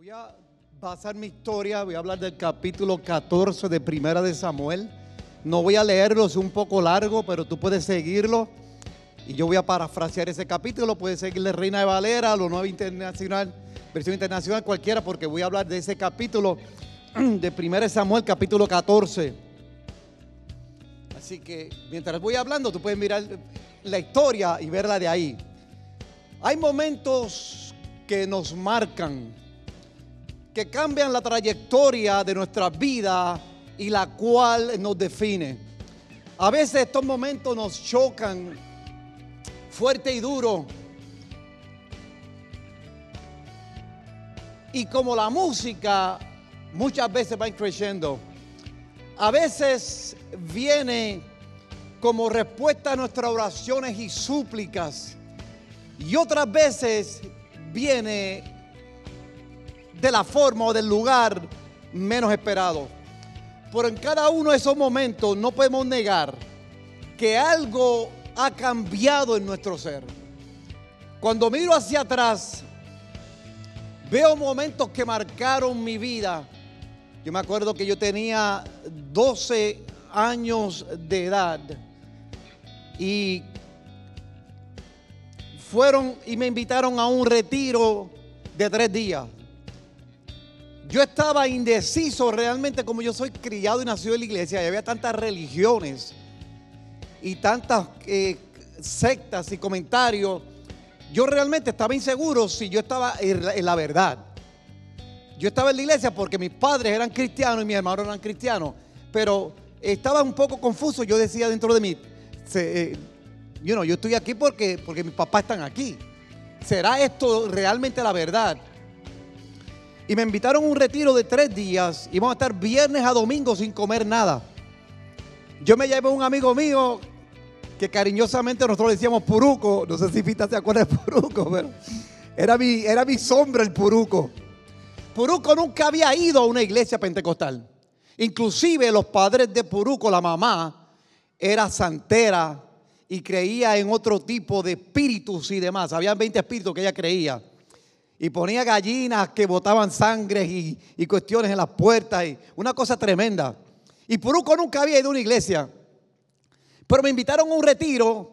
Voy a basar mi historia, voy a hablar del capítulo 14 de Primera de Samuel. No voy a leerlo, es un poco largo, pero tú puedes seguirlo. Y yo voy a parafrasear ese capítulo, puedes seguirle Reina de Valera, lo nuevo internacional, versión internacional, cualquiera, porque voy a hablar de ese capítulo de Primera de Samuel, capítulo 14. Así que mientras voy hablando, tú puedes mirar la historia y verla de ahí. Hay momentos que nos marcan, que cambian la trayectoria de nuestra vida y la cual nos define. A veces estos momentos nos chocan fuerte y duro. Y como la música muchas veces va creciendo, a veces viene como respuesta a nuestras oraciones y súplicas. Y otras veces viene de la forma o del lugar menos esperado. Pero en cada uno de esos momentos no podemos negar que algo ha cambiado en nuestro ser. Cuando miro hacia atrás, veo momentos que marcaron mi vida. Yo me acuerdo que yo tenía 12 años de edad y fueron y me invitaron a un retiro de tres días. Yo estaba indeciso realmente como yo soy criado y nacido en la iglesia y había tantas religiones y tantas eh, sectas y comentarios. Yo realmente estaba inseguro si yo estaba en la, verdad. Yo estaba en la iglesia porque mis padres eran cristianos y mis hermanos eran cristianos, pero estaba un poco confuso. Yo decía dentro de mí, se, eh, you know, yo estoy aquí porque, porque mis papás están aquí. ¿Será esto realmente la verdad? Y me invitaron a un retiro de tres días. y a estar viernes a domingo sin comer nada. Yo me llevé a un amigo mío que cariñosamente nosotros le decíamos Puruco. No sé si Pita se acuerda de Puruco, pero era mi, era mi sombra el Puruco. Puruco nunca había ido a una iglesia pentecostal. Inclusive los padres de Puruco, la mamá, era santera y creía en otro tipo de espíritus y demás. Habían 20 espíritus que ella creía. Y ponía gallinas que botaban sangre y, y cuestiones en las puertas. Y una cosa tremenda. Y Puruco nunca había ido a una iglesia. Pero me invitaron a un retiro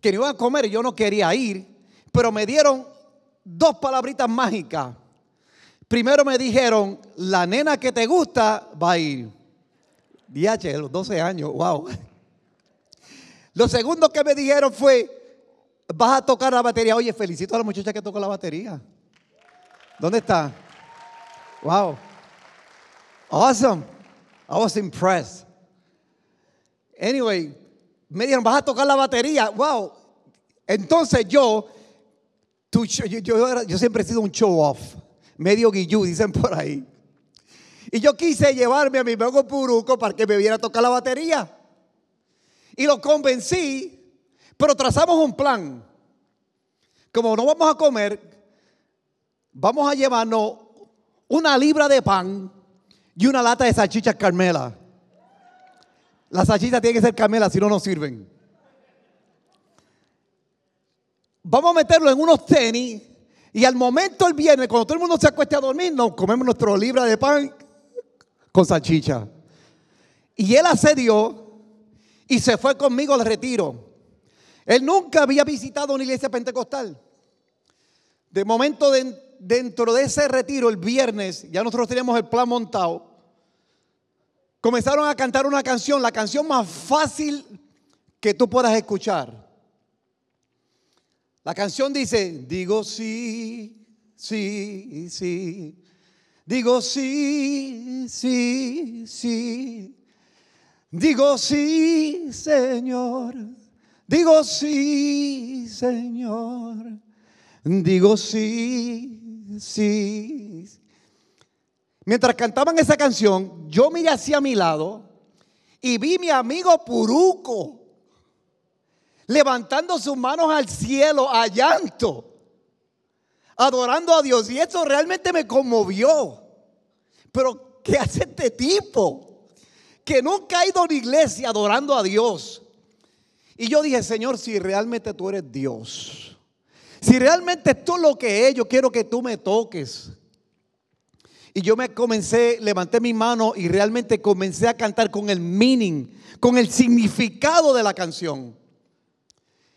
que no iban a comer y yo no quería ir. Pero me dieron dos palabritas mágicas. Primero me dijeron, la nena que te gusta va a ir. DH, los 12 años, wow. Lo segundo que me dijeron fue, vas a tocar la batería. Oye, felicito a la muchacha que tocó la batería. ¿Dónde está? Wow. Awesome. I was impressed. Anyway, me dijeron, vas a tocar la batería. Wow. Entonces yo, yo, yo, siempre he sido un show off. Medio guillú, dicen por ahí. Y yo quise llevarme a mi amigo Puruco para que me viera a tocar la batería. Y lo convencí, pero trazamos un plan. Como no vamos a comer, vamos a llevarnos una libra de pan y una lata de salchichas Carmela. Las salchichas tienen que ser Carmela, si no, no sirven. Vamos a meterlo en unos tenis y al momento el viernes, cuando todo el mundo se acueste a dormir, nos comemos nuestro libra de pan con salchicha. Y él accedió y se fue conmigo al retiro. Él nunca había visitado una iglesia pentecostal. De momento, de, dentro de ese retiro, el viernes, ya nosotros teníamos el plan montado. Comenzaron a cantar una canción, la canción más fácil que tú puedas escuchar. La canción dice, digo sí, sí, sí. Digo sí, sí, sí. Digo sí, Señor. Digo sí, Señor. Digo sí, sí. Mientras cantaban esa canción, yo miré hacia mi lado y vi mi amigo Puruco levantando sus manos al cielo a llanto, adorando a Dios. Y eso realmente me conmovió. Pero, ¿qué hace este tipo? Que nunca ha ido a una iglesia adorando a Dios. Y yo dije, Señor, si realmente tú eres Dios, si realmente esto es lo que es, yo quiero que tú me toques. Y yo me comencé, levanté mi mano y realmente comencé a cantar con el meaning, con el significado de la canción.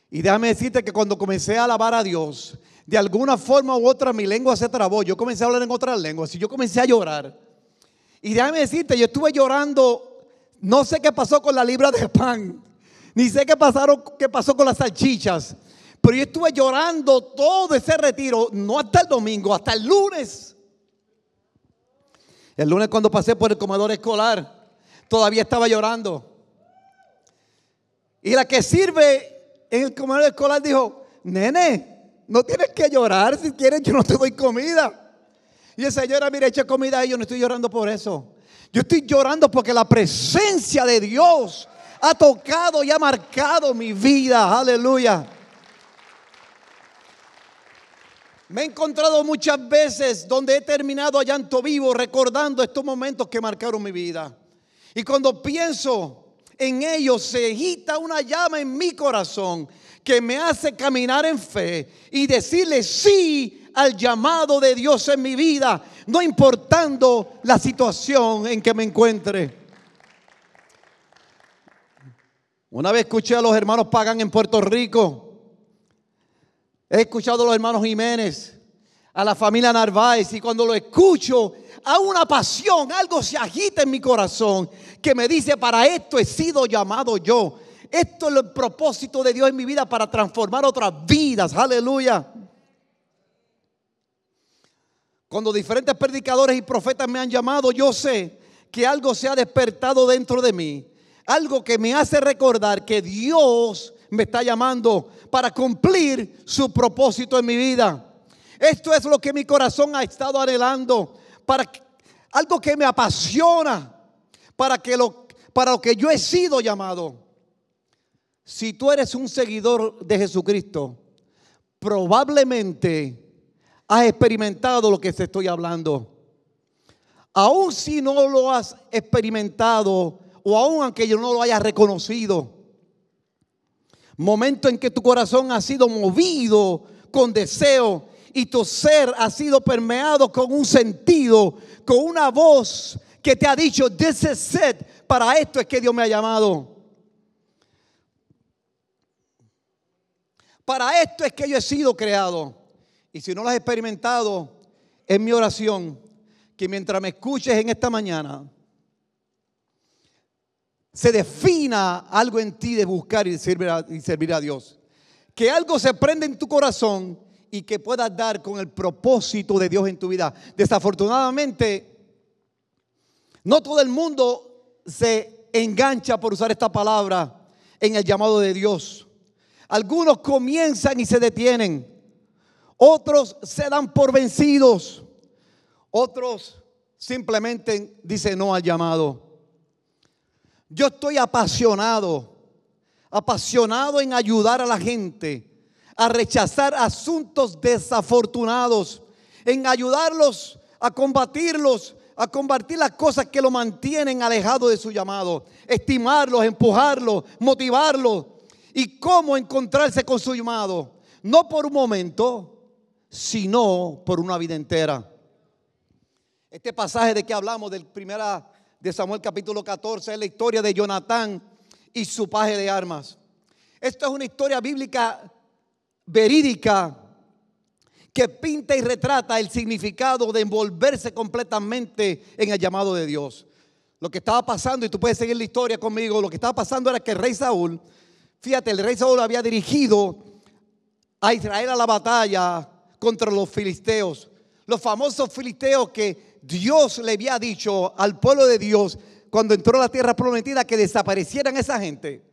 Y déjame decirte que cuando comencé a alabar a Dios, de alguna forma u otra mi lengua se trabó. Yo comencé a hablar en otras lenguas y yo comencé a llorar. Y déjame decirte, yo estuve llorando, no sé qué pasó con la libra de pan, ni sé qué, pasaron, qué pasó con las salchichas, pero yo estuve llorando todo ese retiro, no hasta el domingo, hasta el lunes. El lunes cuando pasé por el comedor escolar, todavía estaba llorando. Y la que sirve en el comedor escolar dijo, nene, no tienes que llorar, si quieres yo no te doy comida. Y el señora, mire, echa comida y yo no estoy llorando por eso. Yo estoy llorando porque la presencia de Dios ha tocado y ha marcado mi vida. Aleluya. Me he encontrado muchas veces donde he terminado a llanto vivo recordando estos momentos que marcaron mi vida. Y cuando pienso en ellos se agita una llama en mi corazón que me hace caminar en fe y decirle sí al llamado de Dios en mi vida, no importando la situación en que me encuentre. Una vez escuché a los hermanos Pagan en Puerto Rico He escuchado a los hermanos Jiménez, a la familia Narváez, y cuando lo escucho, hay una pasión, algo se agita en mi corazón que me dice, para esto he sido llamado yo. Esto es el propósito de Dios en mi vida para transformar otras vidas. Aleluya. Cuando diferentes predicadores y profetas me han llamado, yo sé que algo se ha despertado dentro de mí. Algo que me hace recordar que Dios me está llamando para cumplir su propósito en mi vida. Esto es lo que mi corazón ha estado anhelando, para algo que me apasiona, para que lo para lo que yo he sido llamado. Si tú eres un seguidor de Jesucristo, probablemente has experimentado lo que te estoy hablando. Aún si no lo has experimentado o aún aunque yo no lo haya reconocido, Momento en que tu corazón ha sido movido con deseo y tu ser ha sido permeado con un sentido, con una voz que te ha dicho, this is it, para esto es que Dios me ha llamado. Para esto es que yo he sido creado. Y si no lo has experimentado, es mi oración que mientras me escuches en esta mañana, se defina algo en ti de buscar y servir, a, Dios. Que algo se prende en tu corazón y que puedas dar con el propósito de Dios en tu vida. Desafortunadamente, no todo el mundo se engancha por usar esta palabra en el llamado de Dios. Algunos comienzan y se detienen. Otros se dan por vencidos. Otros simplemente dicen no al llamado. Yo estoy apasionado, apasionado en ayudar a la gente a rechazar asuntos desafortunados, en ayudarlos a combatirlos, a combatir las cosas que lo mantienen alejado de su llamado, estimarlos, empujarlos, motivarlos y cómo encontrarse con su llamado, no por un momento, sino por una vida entera. Este pasaje de que hablamos del primera de Samuel capítulo 14 es la historia de Jonatán y su paje de armas. Esto es una historia bíblica verídica que pinta y retrata el significado de envolverse completamente en el llamado de Dios. Lo que estaba pasando, y tú puedes seguir la historia conmigo, lo que estaba pasando era que el rey Saúl, fíjate, el rey Saúl había dirigido a Israel a la batalla contra los filisteos. Los famosos filisteos que Dios le había dicho al pueblo de Dios cuando entró a la tierra prometida que desaparecieran esa gente.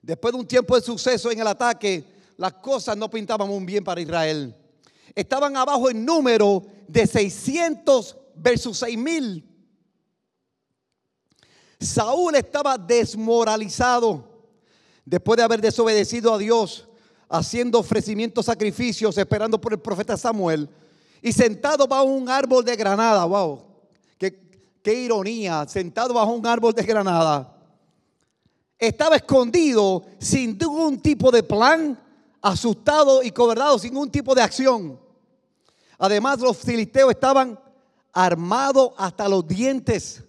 Después de un tiempo de suceso en el ataque, las cosas no pintaban muy bien para Israel. Estaban abajo en número de 600 versus 6000. Saúl estaba desmoralizado después de haber desobedecido a Dios, haciendo ofrecimientos, sacrificios, esperando por el profeta Samuel y sentado bajo un árbol de granada. Wow, qué, ironía. Sentado bajo un árbol de granada. Estaba escondido sin ningún tipo de plan, asustado y cobardado sin ningún tipo de acción. Además, los filisteos estaban armado hasta los dientes.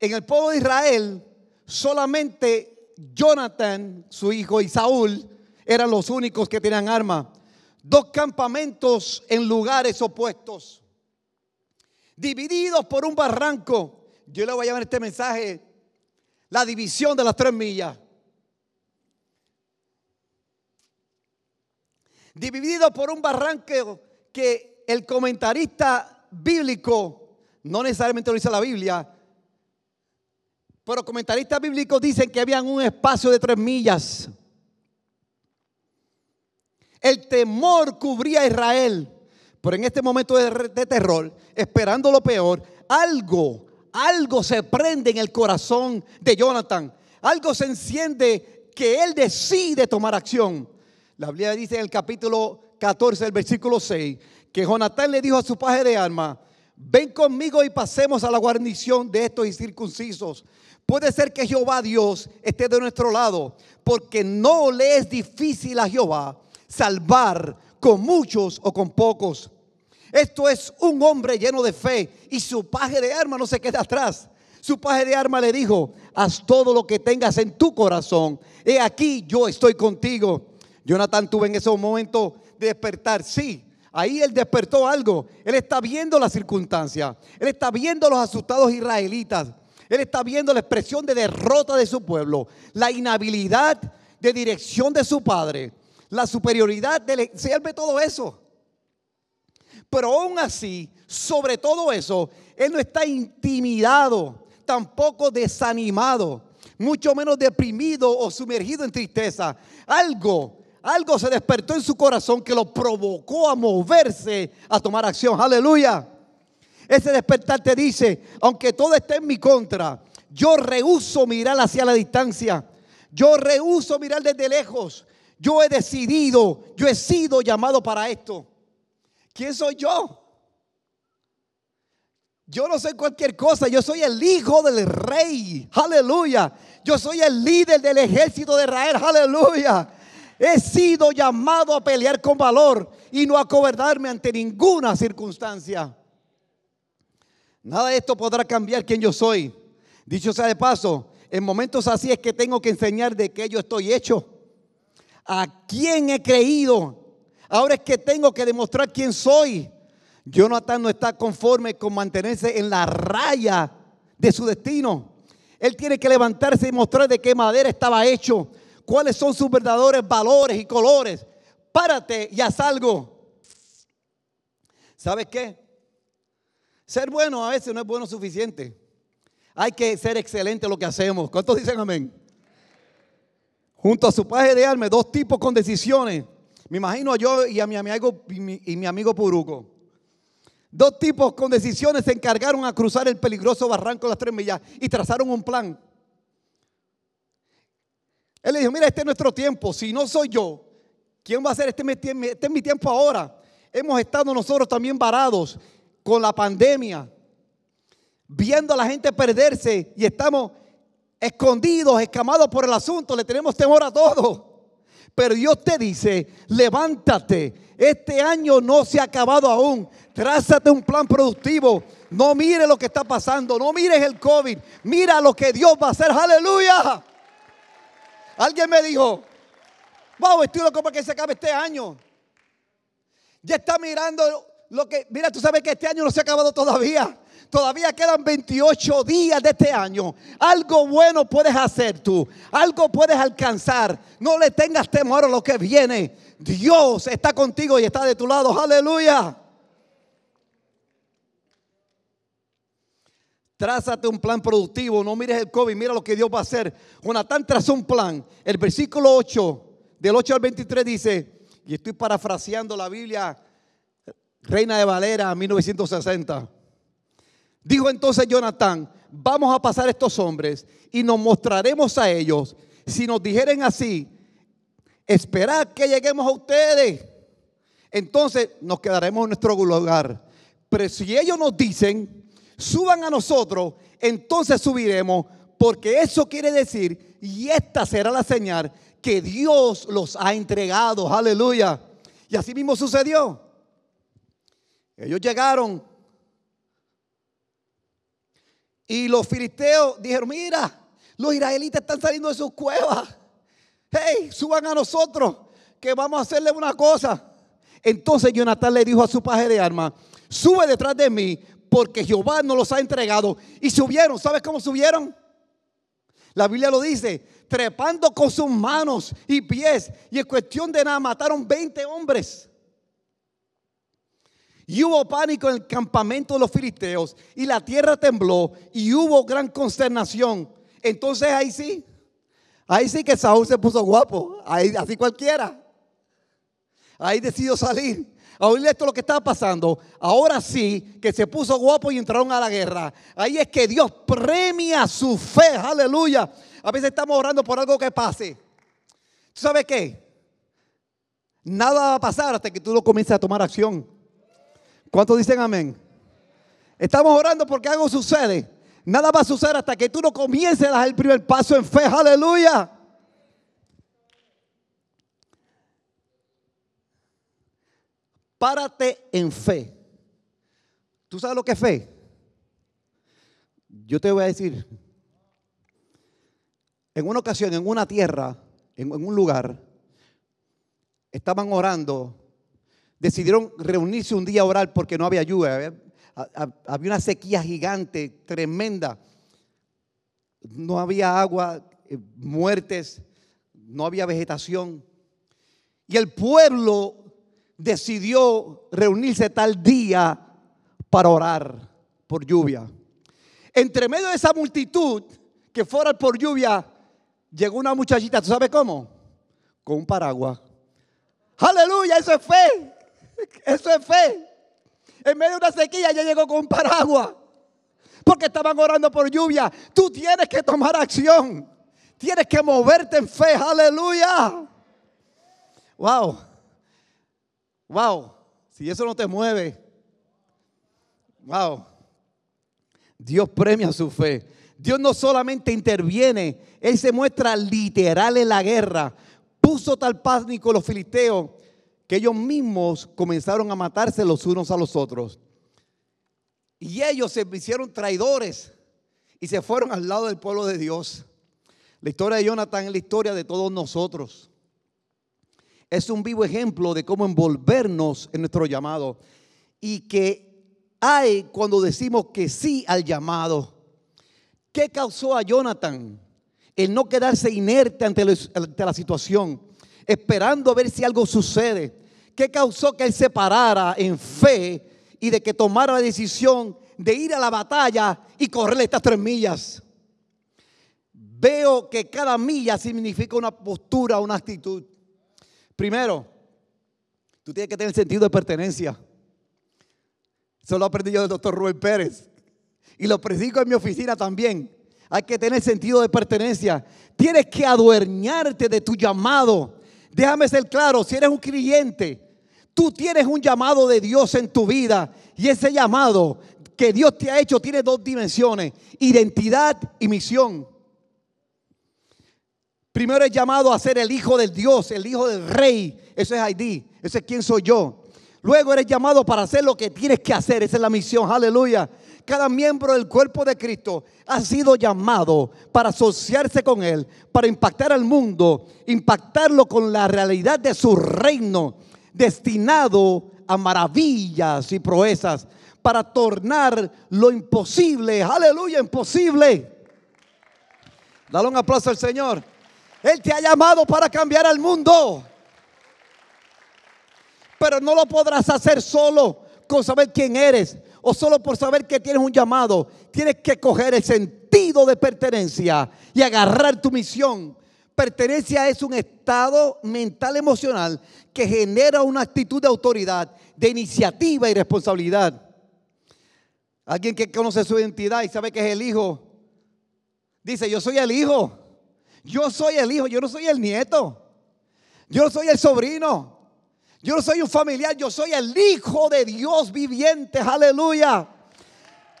En el pueblo de Israel, solamente Jonathan, su hijo, y Saúl eran los únicos que tenían armas. Dos campamentos en lugares opuestos, divididos por un barranco. Yo le voy a llamar este mensaje la división de las tres millas. Divididos por un barranco que el comentarista bíblico, no necesariamente lo dice la Biblia, pero comentaristas bíblicos dicen que había un espacio de tres millas. El temor cubría a Israel. Pero en este momento de, terror, esperando lo peor, algo, algo se prende en el corazón de Jonathan. Algo se enciende que él decide tomar acción. La Biblia dice en el capítulo 14, el versículo 6, que Jonatán le dijo a su paje de armas, ven conmigo y pasemos a la guarnición de estos incircuncisos. Puede ser que Jehová Dios esté de nuestro lado, porque no le es difícil a Jehová salvar con muchos o con pocos. Esto es un hombre lleno de fe y su paje de armas no se queda atrás. Su paje de armas le dijo, haz todo lo que tengas en tu corazón. He aquí, yo estoy contigo. Jonathan tuvo en ese momento de despertar, sí, Ahí él despertó algo. Él está viendo la circunstancia. Él está viendo los asustados israelitas. Él está viendo la expresión de derrota de su pueblo. La inhabilidad de dirección de su padre. La superioridad del... Se él ve todo eso. Pero aún así, sobre todo eso, él no está intimidado, tampoco desanimado, mucho menos deprimido o sumergido en tristeza. Algo algo se despertó en su corazón que lo provocó a moverse, a tomar acción. Aleluya. Ese despertar te dice, aunque todo esté en mi contra, yo rehuso mirar hacia la distancia. Yo rehuso mirar desde lejos. Yo he decidido, yo he sido llamado para esto. ¿Quién soy yo? Yo no soy cualquier cosa, yo soy el hijo del rey. Aleluya. Yo soy el líder del ejército de Israel. Aleluya. He sido llamado a pelear con valor y no a cobardarme ante ninguna circunstancia. Nada de esto podrá cambiar quién yo soy. Dicho sea de paso, en momentos así es que tengo que enseñar de qué yo estoy hecho. A quién he creído. Ahora es que tengo que demostrar quién soy. Jonathan no está conforme con mantenerse en la raya de su destino. Él tiene que levantarse y mostrar de qué madera estaba hecho cuáles son sus verdaderos valores y colores. Párate y haz algo. ¿Sabes qué? Ser bueno a veces no es bueno suficiente. Hay que ser excelente en lo que hacemos. ¿Cuántos dicen amén? Junto a su paje de alma, dos tipos con decisiones. Me imagino a yo y a mi amigo, y mi, amigo Puruco. Dos tipos con decisiones se encargaron a cruzar el peligroso barranco de las tres millas y trazaron un plan. Él le dijo, mira, este es nuestro tiempo. Si no soy yo, ¿quién va a hacer este, este es mi tiempo ahora? Hemos estado nosotros también varados con la pandemia, viendo a la gente perderse y estamos escondidos, escamados por el asunto, le tenemos temor a todo. Pero Dios te dice, levántate, este año no se ha acabado aún, trázate un plan productivo, no mire lo que está pasando, no mires el COVID, mira lo que Dios va a hacer, aleluya. Alguien me dijo, wow, estoy loco para que se acabe este año. Ya está mirando lo que, mira, tú sabes que este año no se ha acabado todavía. Todavía quedan 28 días de este año. Algo bueno puedes hacer tú. Algo puedes alcanzar. No le tengas temor a lo que viene. Dios está contigo y está de tu lado. Aleluya. Trázate un plan productivo, no mires el COVID, mira lo que Dios va a hacer. Jonatán trazó un plan. El versículo 8, del 8 al 23 dice, y estoy parafraseando la Biblia, Reina de Valera, 1960. Dijo entonces Jonatán, vamos a pasar estos hombres y nos mostraremos a ellos. Si nos dijeren así, esperad que lleguemos a ustedes. Entonces nos quedaremos en nuestro lugar. Pero si ellos nos dicen, suban a nosotros, entonces subiremos, porque eso quiere decir, y esta será la señal, que Dios los ha entregado, aleluya. Y así mismo sucedió. Ellos llegaron Y los filisteos dijeron, mira, los israelitas están saliendo de sus cuevas. Hey, suban a nosotros, que vamos a hacerle una cosa. Entonces Jonathan le dijo a su paje de armas, sube detrás de mí, porque Jehová nos los ha entregado. Y subieron, ¿sabes cómo subieron? La Biblia lo dice, trepando con sus manos y pies. Y en cuestión de nada mataron 20 hombres. Y hubo pánico en el campamento de los filisteos. Y la tierra tembló. Y hubo gran consternación. Entonces ahí sí. Ahí sí que Saúl se puso guapo. Ahí, así cualquiera. Ahí decidió salir. A oír esto lo que estaba pasando. Ahora sí que se puso guapo y entraron a la guerra. Ahí es que Dios premia su fe. Aleluya. A veces estamos orando por algo que pase. ¿Tú sabes qué? Nada va a pasar hasta que tú no comiences a tomar acción. ¿Cuántos dicen amén? Estamos orando porque algo sucede. Nada va a suceder hasta que tú no comiences a dar el primer paso en fe. Aleluya. Párate en fe. ¿Tú sabes lo que es fe? Yo te voy a decir, en una ocasión, en una tierra, en, un lugar, estaban orando, decidieron reunirse un día a orar porque no había lluvia, había, una sequía gigante, tremenda, no había agua, eh, muertes, no había vegetación. Y el pueblo decidió reunirse tal día para orar por lluvia. Entre medio de esa multitud que fuera por lluvia, llegó una muchachita, ¿tú sabes cómo? Con un paraguas. Aleluya, eso es fe. Eso es fe. En medio de una sequía ya llegó con un paraguas. Porque estaban orando por lluvia. Tú tienes que tomar acción. Tienes que moverte en fe. Aleluya. Wow. Wow. Si eso no te mueve. Wow. Dios premia su fe. Dios no solamente interviene, Él se muestra literal en la guerra. Puso tal pánico los filisteos que ellos mismos comenzaron a matarse los unos a los otros. Y ellos se hicieron traidores y se fueron al lado del pueblo de Dios. La historia de Jonathan es la historia de todos nosotros. Es un vivo ejemplo de cómo envolvernos en nuestro llamado y que hay cuando decimos que sí al llamado. ¿Qué causó a Jonathan el no quedarse inerte ante, la situación, esperando a ver si algo sucede? ¿Qué causó que él se parara en fe y de que tomara la decisión de ir a la batalla y correr estas tres millas? Veo que cada milla significa una postura, una actitud. Primero, tú tienes que tener sentido de pertenencia. Eso lo aprendí yo del doctor Rubén Pérez y lo predico en mi oficina también. Hay que tener sentido de pertenencia. Tienes que adueñarte de tu llamado. Déjame ser claro, si eres un creyente, tú tienes un llamado de Dios en tu vida y ese llamado que Dios te ha hecho tiene dos dimensiones, identidad y misión. Primero es llamado a ser el hijo del Dios, el hijo del rey. Eso es ID, eso es quién soy yo. Luego eres llamado para hacer lo que tienes que hacer, esa es la misión, aleluya. Cada miembro del cuerpo de Cristo ha sido llamado para asociarse con Él, para impactar al mundo, impactarlo con la realidad de su reino, destinado a maravillas y proezas, para tornar lo imposible, aleluya, imposible. Dale un aplauso al Señor. Él te ha llamado para cambiar al mundo. Pero no lo podrás hacer solo con saber quién eres o solo por saber que tienes un llamado. Tienes que coger el sentido de pertenencia y agarrar tu misión. Pertenencia es un estado mental emocional que genera una actitud de autoridad, de iniciativa y responsabilidad. Alguien que conoce su identidad y sabe que es el hijo, dice, yo soy el hijo. Yo soy el hijo, yo no soy el nieto. Yo no soy el sobrino. Yo no soy un familiar, yo soy el Hijo de Dios viviente, aleluya.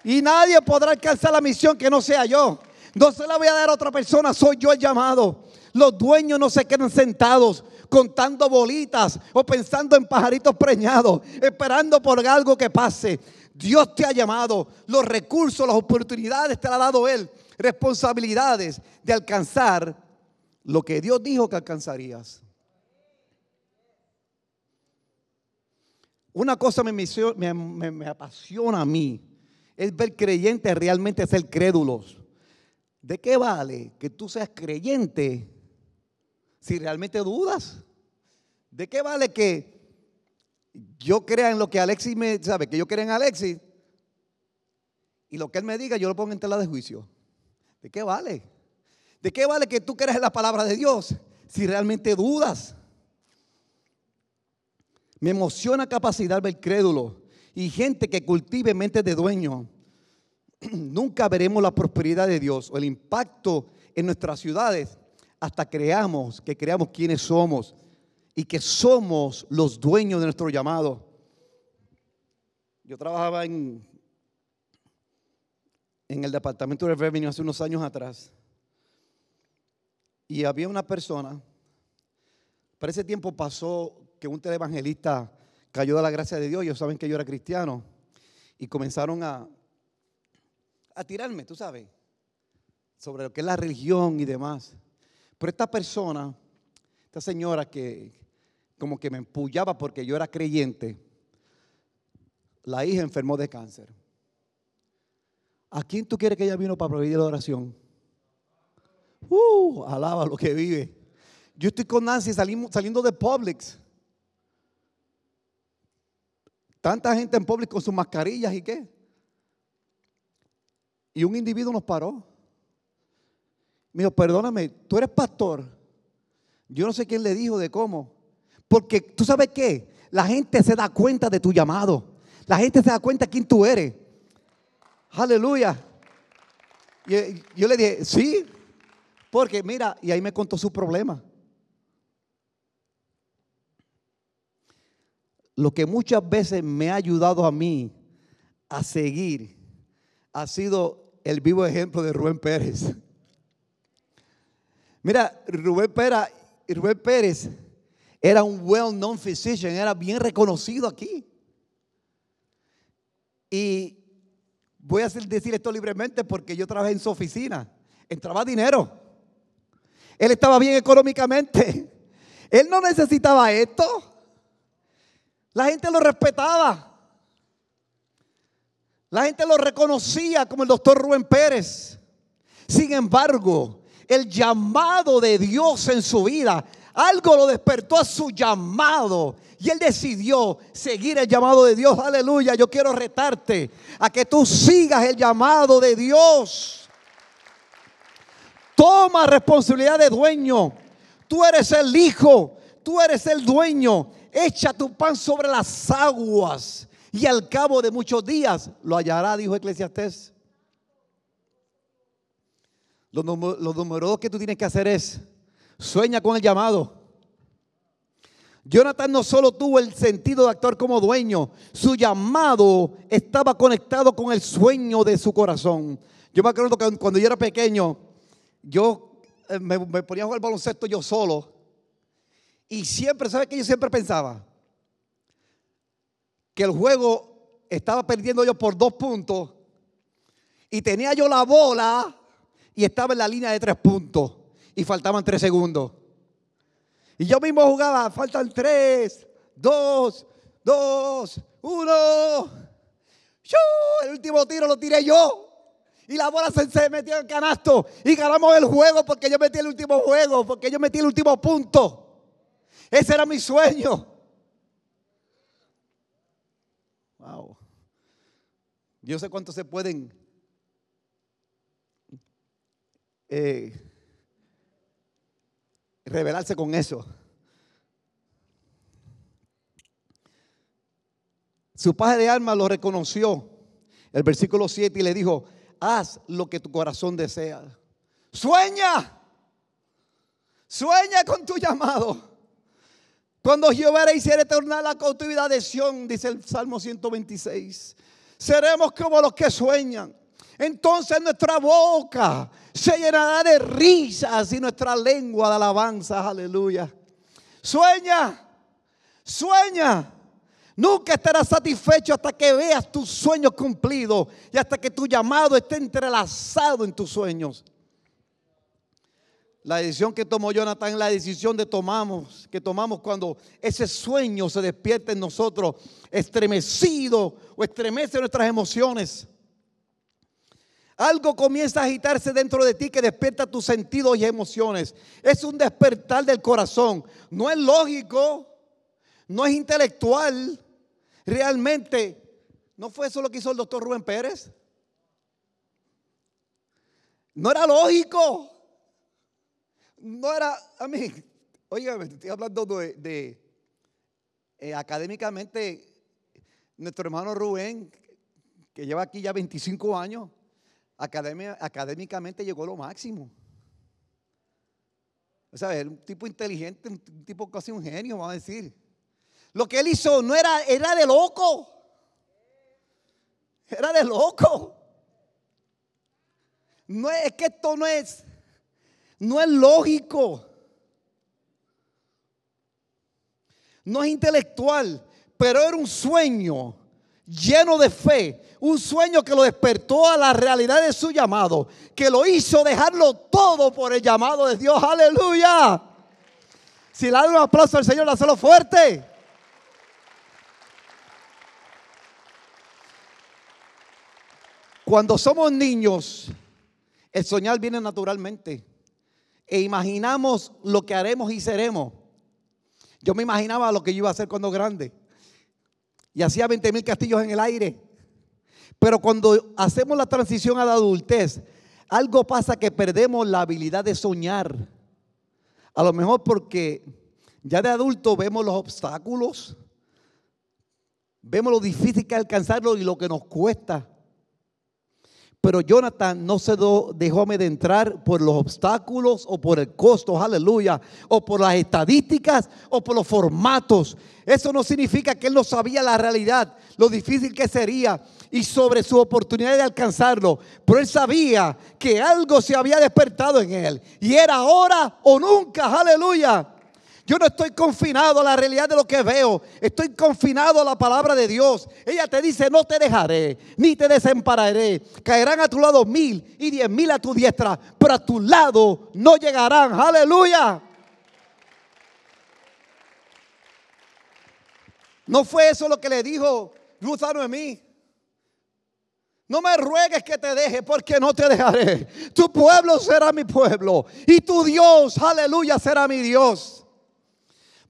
Y nadie podrá alcanzar la misión que no sea yo. No se la voy a dar a otra persona, soy yo el llamado. Los dueños no se quedan sentados contando bolitas o pensando en pajaritos preñados, esperando por algo que pase. Dios te ha llamado, los recursos, las oportunidades te las ha dado Él, responsabilidades de alcanzar lo que Dios dijo que alcanzarías. Una cosa me, apasiona a mí, es ver creyentes realmente ser crédulos. ¿De qué vale que tú seas creyente si realmente dudas? ¿De qué vale que yo crea en lo que Alexis me sabe, que yo crea en Alexis y lo que él me diga yo lo pongo en tela de juicio? ¿De qué vale? ¿De qué vale que tú creas en la palabra de Dios si realmente dudas? Me emociona capacidad ver crédulo y gente que cultive mente de dueño. Nunca veremos la prosperidad de Dios o el impacto en nuestras ciudades hasta creamos que creamos quiénes somos y que somos los dueños de nuestro llamado. Yo trabajaba en, en el departamento de revenue hace unos años atrás y había una persona, para ese tiempo pasó que un televangelista cayó de la gracia de Dios, ellos saben que yo era cristiano, y comenzaron a, a tirarme, tú sabes, sobre lo que es la religión y demás. Pero esta persona, esta señora que como que me empullaba porque yo era creyente, la hija enfermó de cáncer. ¿A quién tú quieres que ella vino para proveer la oración? Uh, alaba lo que vive. Yo estoy con Nancy saliendo de Publix. Tanta gente en Publix con sus mascarillas y qué. Y un individuo nos paró. Me dijo, perdóname, tú eres pastor. Yo no sé quién le dijo de cómo. Porque tú sabes qué? La gente se da cuenta de tu llamado. La gente se da cuenta de quién tú eres. Aleluya. Y eh, yo le dije, sí, porque mira, y ahí me contó su problema. Lo que muchas veces me ha ayudado a mí a seguir ha sido el vivo ejemplo de Rubén Pérez. Mira, Rubén Pérez, Rubén Pérez era un well-known physician, era bien reconocido aquí. Y voy a decir esto libremente porque yo trabajé en su oficina, entraba dinero. Él estaba bien económicamente. Él no necesitaba esto. La gente lo respetaba. La gente lo reconocía como el doctor Rubén Pérez. Sin embargo, el llamado de Dios en su vida algo lo despertó a su llamado. Y él decidió seguir el llamado de Dios. Aleluya. Yo quiero retarte a que tú sigas el llamado de Dios. Toma responsabilidad de dueño. Tú eres el hijo. Tú eres el dueño. Echa tu pan sobre las aguas. Y al cabo de muchos días lo hallará, dijo Eclesiastés. Lo, número dos que tú tienes que hacer es Sueña con el llamado. Jonathan no solo tuvo el sentido de actuar como dueño, su llamado estaba conectado con el sueño de su corazón. Yo me acuerdo que cuando yo era pequeño, yo eh, me, ponía a jugar baloncesto yo solo. Y siempre, ¿sabes qué? Yo siempre pensaba que el juego estaba perdiendo yo por dos puntos y tenía yo la bola y estaba en la línea de tres puntos y faltaban tres segundos. Y yo mismo jugaba, faltan tres, dos, dos, uno. El último tiro lo tiré yo. Y la bola se, metió en el canasto. Y ganamos el juego porque yo metí el último juego, porque yo metí el último punto. Ese era mi sueño. Wow. Yo sé cuántos se pueden eh, revelarse con eso. Su padre de alma lo reconoció. El versículo 7 y le dijo, haz lo que tu corazón desea. Sueña. Sueña con tu llamado. Cuando Jehová hiciera tornar la cautividad de Sión, dice el Salmo 126, seremos como los que sueñan. Entonces nuestra boca se llenará de risas y nuestra lengua de alabanza. Aleluya. Sueña, sueña. Nunca estarás satisfecho hasta que veas tus sueños cumplidos y hasta que tu llamado esté entrelazado en tus sueños. La decisión que tomó Jonathan la decisión de tomamos, que tomamos cuando ese sueño se despierta en nosotros, estremecido o estremece nuestras emociones. Algo comienza a agitarse dentro de ti que despierta tus sentidos y emociones. Es un despertar del corazón. No es lógico, no es intelectual. Realmente, ¿no fue eso lo que hizo el doctor Rubén Pérez? No era lógico. No era, a mí, oiga, estoy hablando de, eh, académicamente, nuestro hermano Rubén, que lleva aquí ya 25 años, académicamente llegó a lo máximo. O sea, era un tipo inteligente, un tipo casi un genio, vamos a decir. Lo que él hizo no era, era de loco. Era de loco. No es, es que esto no es, no es lógico. No es intelectual, pero era un sueño lleno de fe, un sueño que lo despertó a la realidad de su llamado, que lo hizo dejarlo todo por el llamado de Dios. Aleluya. Si le da un aplauso al Señor, hazlo fuerte. Cuando somos niños, el soñar viene naturalmente. E imaginamos lo que haremos y seremos. Yo me imaginaba lo que yo iba a hacer cuando grande y hacía 20 mil castillos en el aire. Pero cuando hacemos la transición a la adultez, algo pasa que perdemos la habilidad de soñar. A lo mejor porque ya de adulto vemos los obstáculos, vemos lo difícil que es alcanzarlo y lo que nos cuesta. Pero Jonathan no se dejó entrar por los obstáculos o por el costo, aleluya, o por las estadísticas o por los formatos. Eso no significa que él no sabía la realidad, lo difícil que sería y sobre su oportunidad de alcanzarlo. Pero él sabía que algo se había despertado en él y era ahora o nunca, aleluya. Yo no estoy confinado a la realidad de lo que veo. Estoy confinado a la palabra de Dios. Ella te dice, no te dejaré, ni te desampararé. Caerán a tu lado mil y diez mil a tu diestra, pero a tu lado no llegarán. Aleluya. No fue eso lo que le dijo Ruth a Noemí. No me ruegues que te deje porque no te dejaré. Tu pueblo será mi pueblo y tu Dios, aleluya, será mi Dios.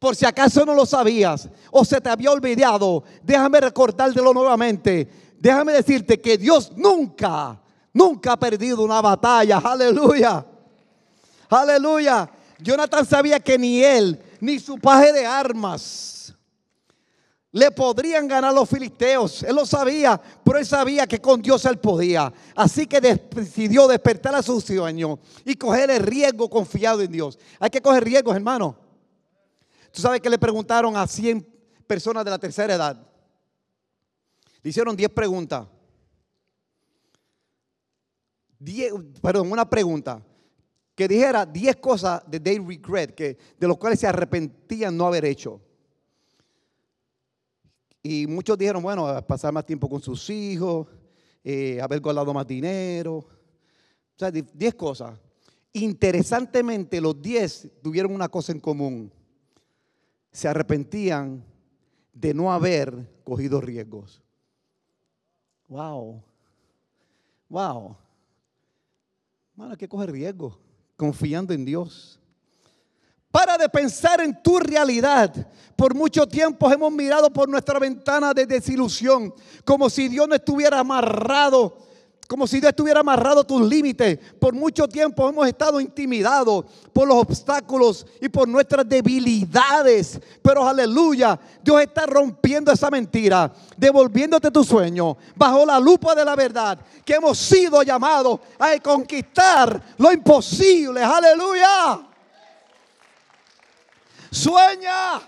Por si acaso no lo sabías o se te había olvidado, déjame recordártelo nuevamente. Déjame decirte que Dios nunca, nunca ha perdido una batalla. Aleluya. Aleluya. Jonathan sabía que ni él, ni su paje de armas le podrían ganar los filisteos. Él lo sabía, pero él sabía que con Dios él podía. Así que decidió despertar a su sueño y coger el riesgo confiado en Dios. Hay que coger riesgos, hermano. Tú sabes que le preguntaron a 100 personas de la tercera edad. Le hicieron 10 preguntas. perdón, una pregunta. Que dijera 10 cosas de they regret, que, de los cuales se arrepentían no haber hecho. Y muchos dijeron, bueno, pasar más tiempo con sus hijos, eh, haber guardado más dinero. O sea, 10 cosas. Interesantemente, los 10 tuvieron una cosa en común se arrepentían de no haber cogido riesgos. Wow. Wow. Mano, hay que coger riesgos confiando en Dios. Para de pensar en tu realidad. Por mucho tiempo hemos mirado por nuestra ventana de desilusión, como si Dios no estuviera amarrado como si Dios estuviera amarrado tus límites. Por mucho tiempo hemos estado intimidados por los obstáculos y por nuestras debilidades. Pero aleluya, Dios está rompiendo esa mentira, devolviéndote tu sueño bajo la lupa de la verdad, que hemos sido llamados a conquistar lo imposible. Aleluya. Sueña.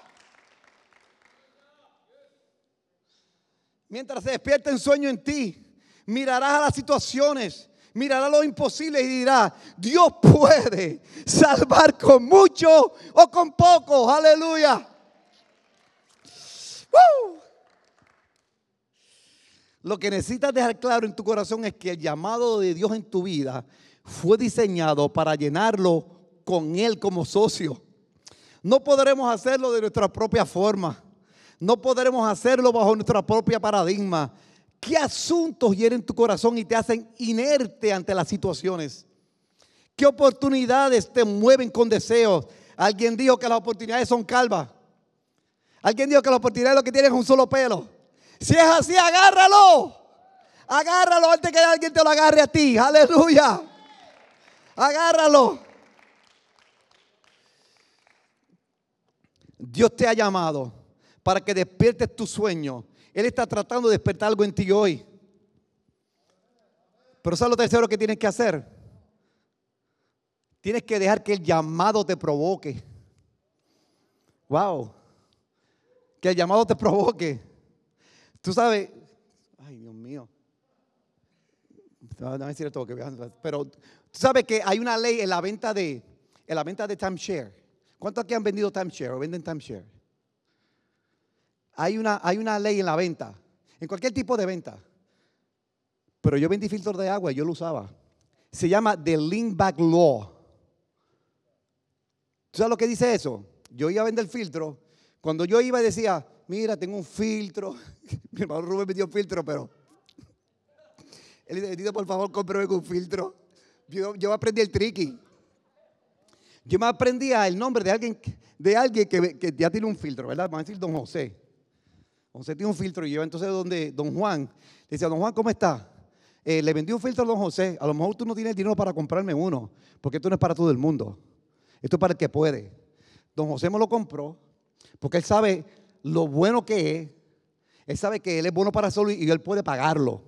Mientras se despierta un sueño en ti, mirarás a las situaciones, mirará lo imposible y dirá, Dios puede salvar con mucho o con poco. Aleluya. Lo que necesitas dejar claro en tu corazón es que el llamado de Dios en tu vida fue diseñado para llenarlo con Él como socio. No podremos hacerlo de nuestra propia forma. No podremos hacerlo bajo nuestra propia paradigma. ¿Qué asuntos hieren tu corazón y te hacen inerte ante las situaciones? ¿Qué oportunidades te mueven con deseos? Alguien dijo que las oportunidades son calvas. Alguien dijo que las oportunidades lo que tienen es un solo pelo. Si es así, agárralo. Agárralo antes que alguien te lo agarre a ti. Aleluya. Agárralo. Dios te ha llamado para que despiertes tu sueño. Él está tratando de despertar algo en ti hoy. Pero ¿sabes lo tercero que tienes que hacer? Tienes que dejar que el llamado te provoque. Wow. Que el llamado te provoque. Tú sabes, ay Dios mío. decir todo, pero tú sabes que hay una ley en la venta de, en la venta de timeshare. ¿Cuántos aquí han vendido timeshare o venden timeshare? Hay una, hay una ley en la venta, en cualquier tipo de venta. Pero yo vendí filtros de agua y yo lo usaba. Se llama the lean back law. ¿Tú sabes lo que dice eso? Yo iba a vender filtro. Cuando yo iba y decía, mira, tengo un filtro. Mi hermano Rubén me dio filtro, pero él dice, por favor, cómprame un filtro. Yo, aprendí el tricky. Yo me aprendía el nombre de alguien, de alguien que, ya tiene un filtro, ¿verdad? Vamos a decir don José. José tiene un filtro y yo entonces donde don Juan, le decía, don Juan, ¿cómo está? Eh, le vendí un filtro a don José. A lo mejor tú no tienes dinero para comprarme uno, porque esto no es para todo el mundo. Esto es para el que puede. Don José me lo compró, porque él sabe lo bueno que es. Él sabe que él es bueno para solo y él puede pagarlo.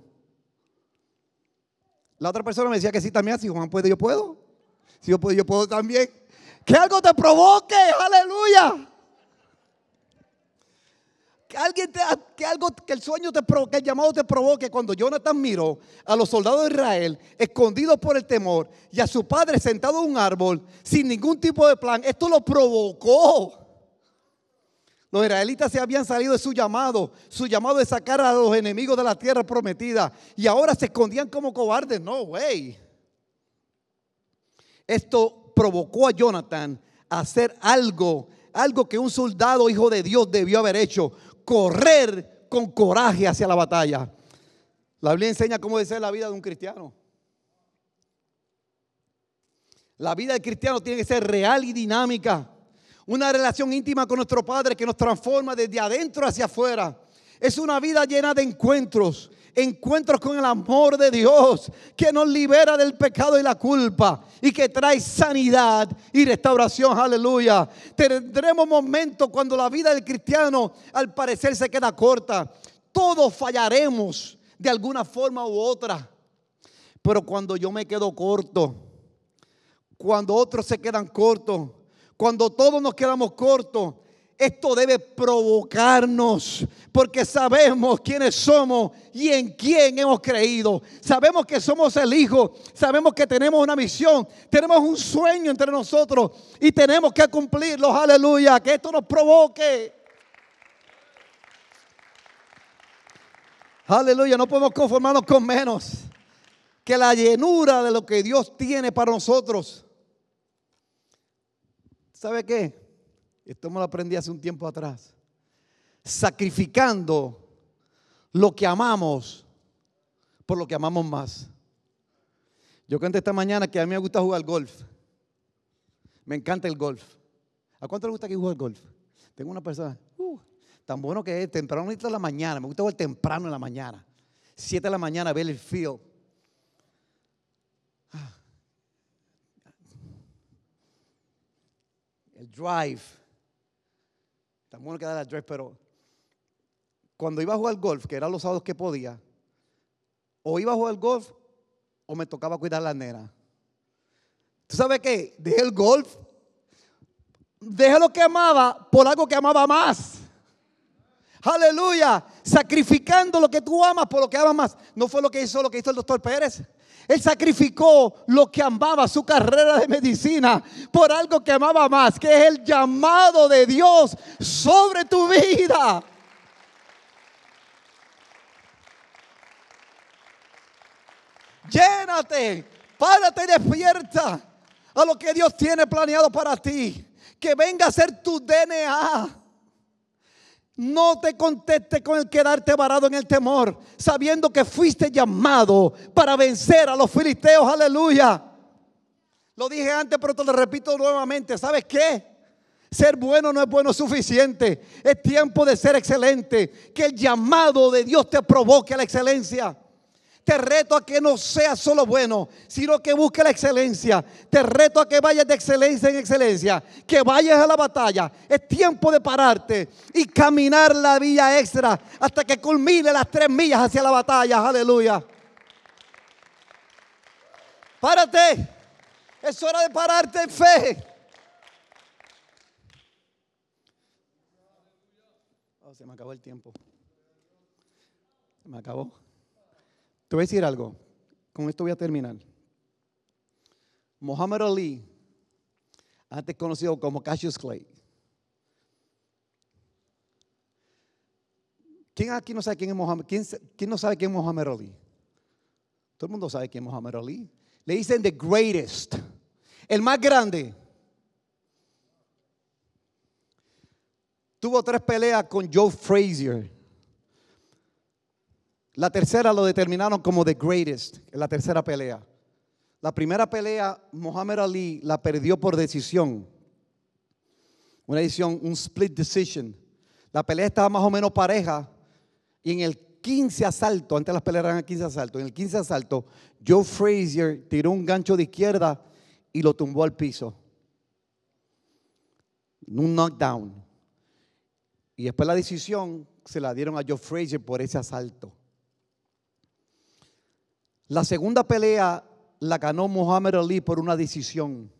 La otra persona me decía que sí también, si Juan puede, yo puedo. Si yo puedo, yo puedo también. Que algo te provoque, aleluya. Que, alguien te, que algo, que el sueño te provoque, el llamado te provoque. Cuando Jonathan miró a los soldados de Israel escondidos por el temor y a su padre sentado en un árbol sin ningún tipo de plan, esto lo provocó. Los israelitas se habían salido de su llamado, su llamado de sacar a los enemigos de la tierra prometida y ahora se escondían como cobardes. No, güey. Esto provocó a Jonathan a hacer algo, algo que un soldado hijo de Dios debió haber hecho, correr con coraje hacia la batalla. La Biblia enseña cómo debe ser la vida de un cristiano. La vida del cristiano tiene que ser real y dinámica una relación íntima con nuestro Padre que nos transforma desde adentro hacia afuera. Es una vida llena de encuentros, encuentros con el amor de Dios que nos libera del pecado y la culpa y que trae sanidad y restauración. Aleluya. Tendremos momentos cuando la vida del cristiano al parecer se queda corta. Todos fallaremos de alguna forma u otra. Pero cuando yo me quedo corto, cuando otros se quedan cortos, cuando todos nos quedamos cortos, esto debe provocarnos porque sabemos quiénes somos y en quién hemos creído. Sabemos que somos el Hijo, sabemos que tenemos una misión, tenemos un sueño entre nosotros y tenemos que cumplirlo. Aleluya, que esto nos provoque. Aleluya, no podemos conformarnos con menos que la llenura de lo que Dios tiene para nosotros. ¿Sabe qué? Esto me lo aprendí hace un tiempo atrás. Sacrificando lo que amamos por lo que amamos más. Yo conté esta mañana que a mí me gusta jugar golf. Me encanta el golf. ¿A cuánto le gusta que juegue golf? Tengo una persona, uh, tan bueno que es, temprano de la mañana. Me gusta jugar temprano en la mañana. Siete de la mañana, ver el field. Ah, el drive. Tan bueno que da el pero cuando iba a jugar golf, que eran los sábados que podía, o iba a jugar golf o me tocaba cuidar la nena. ¿Tú sabes qué? Dejé el golf, dejé lo que amaba por algo que amaba más. Aleluya, sacrificando lo que tú amas por lo que amas más. No fue lo que hizo lo que hizo el doctor Pérez. Él sacrificó lo que amaba, su carrera de medicina, por algo que amaba más, que es el llamado de Dios sobre tu vida. Llénate. Párate y despierta a lo que Dios tiene planeado para ti. Que venga a ser tu DNA. No te conteste con el quedarte varado en el temor, sabiendo que fuiste llamado para vencer a los filisteos. Aleluya. Lo dije antes, pero te lo repito nuevamente. ¿Sabes qué? Ser bueno no es bueno suficiente. Es tiempo de ser excelente. Que el llamado de Dios te provoque a la excelencia. Te reto a que no seas solo bueno, sino que busque la excelencia. Te reto a que vayas de excelencia en excelencia, que vayas a la batalla. Es tiempo de pararte y caminar la vía extra hasta que culmine las tres millas hacia la batalla. Aleluya. Párate. Es hora de pararte fe. Oh, se me acabó el tiempo. Se me acabó. Te voy a decir algo. Con esto voy a terminar. Muhammad Ali, antes conocido como Cassius Clay. ¿Quién aquí no sabe quién es Muhammad? ¿Quién, quién no sabe quién es Muhammad Ali? Todo el mundo sabe quién es Muhammad Ali. Le dicen the greatest, el más grande. Tuvo tres peleas con Joe Frazier. La tercera lo determinaron como the greatest, la tercera pelea. La primera pelea, Muhammad Ali la perdió por decisión. Una decisión, un split decision. La pelea estaba más o menos pareja y en el 15 asalto, antes las peleas eran 15 asaltos, en el 15 asalto, Joe Frazier tiró un gancho de izquierda y lo tumbó al piso. Un knockdown. Y después la decisión se la dieron a Joe Frazier por ese asalto. La segunda pelea la ganó Muhammad Ali por una decisión.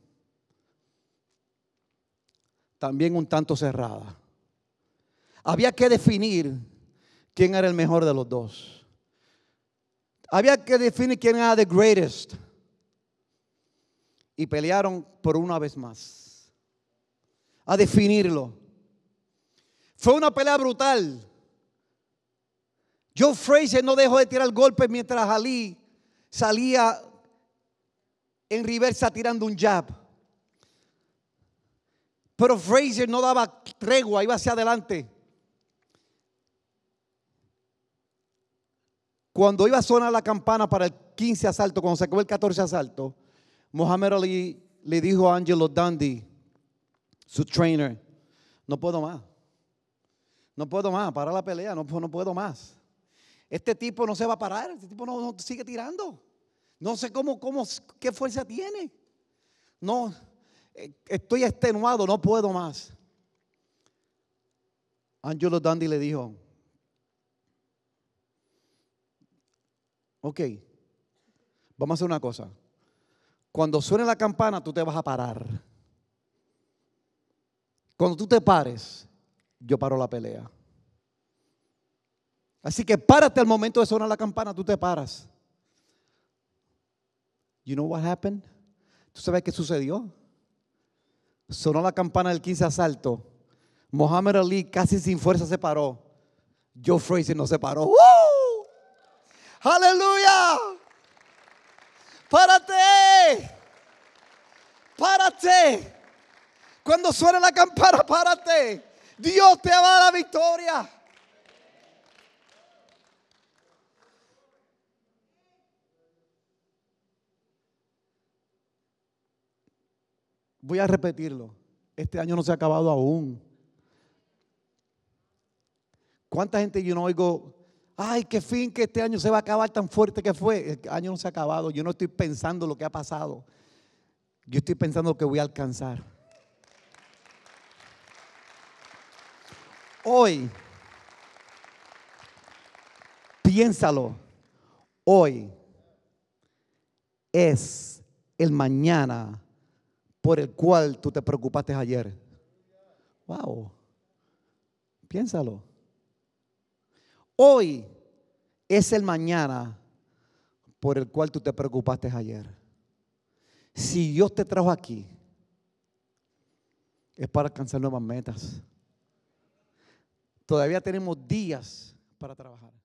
También un tanto cerrada. Había que definir quién era el mejor de los dos. Había que definir quién era the greatest. Y pelearon por una vez más. A definirlo. Fue una pelea brutal. Joe Frazier no dejó de tirar golpes mientras Ali salía en reversa tirando un jab. Pero Frazier no daba tregua, iba hacia adelante. Cuando iba a sonar la campana para el 15 asalto, cuando se acabó el 14 asalto, Muhammad Ali le dijo a Angelo Dundee, su trainer, no puedo más. No puedo más, para la pelea, no, no puedo más. Este tipo no se va a parar, este tipo no, sigue tirando. No sé cómo, cómo, qué fuerza tiene. No, eh, estoy extenuado, no puedo más. Angelo Dandy le dijo, ok, vamos a hacer una cosa. Cuando suene la campana, tú te vas a parar. Cuando tú te pares, yo paro la pelea. Así que párate al momento de sonar la campana, tú te paras. You know what happened? ¿Tú sabes qué sucedió? Sonó la campana del 15 asalto. Muhammad Ali casi sin fuerza se paró. Joe Frazier no se paró. ¡Woo! ¡Aleluya! ¡Párate! ¡Párate! Cuando suene la campana, párate. Dios te va a dar la victoria. Voy a repetirlo. Este año no se ha acabado aún. ¿Cuánta gente yo no oigo? Ay, qué fin que este año se va a acabar tan fuerte que fue. El año no se ha acabado. Yo no estoy pensando lo que ha pasado. Yo estoy pensando lo que voy a alcanzar. Hoy, piénsalo. Hoy es el mañana por el cual tú te preocupaste ayer. Wow. Piénsalo. Hoy es el mañana por el cual tú te preocupaste ayer. Si Dios te trajo aquí, es para alcanzar nuevas metas. Todavía tenemos días para trabajar.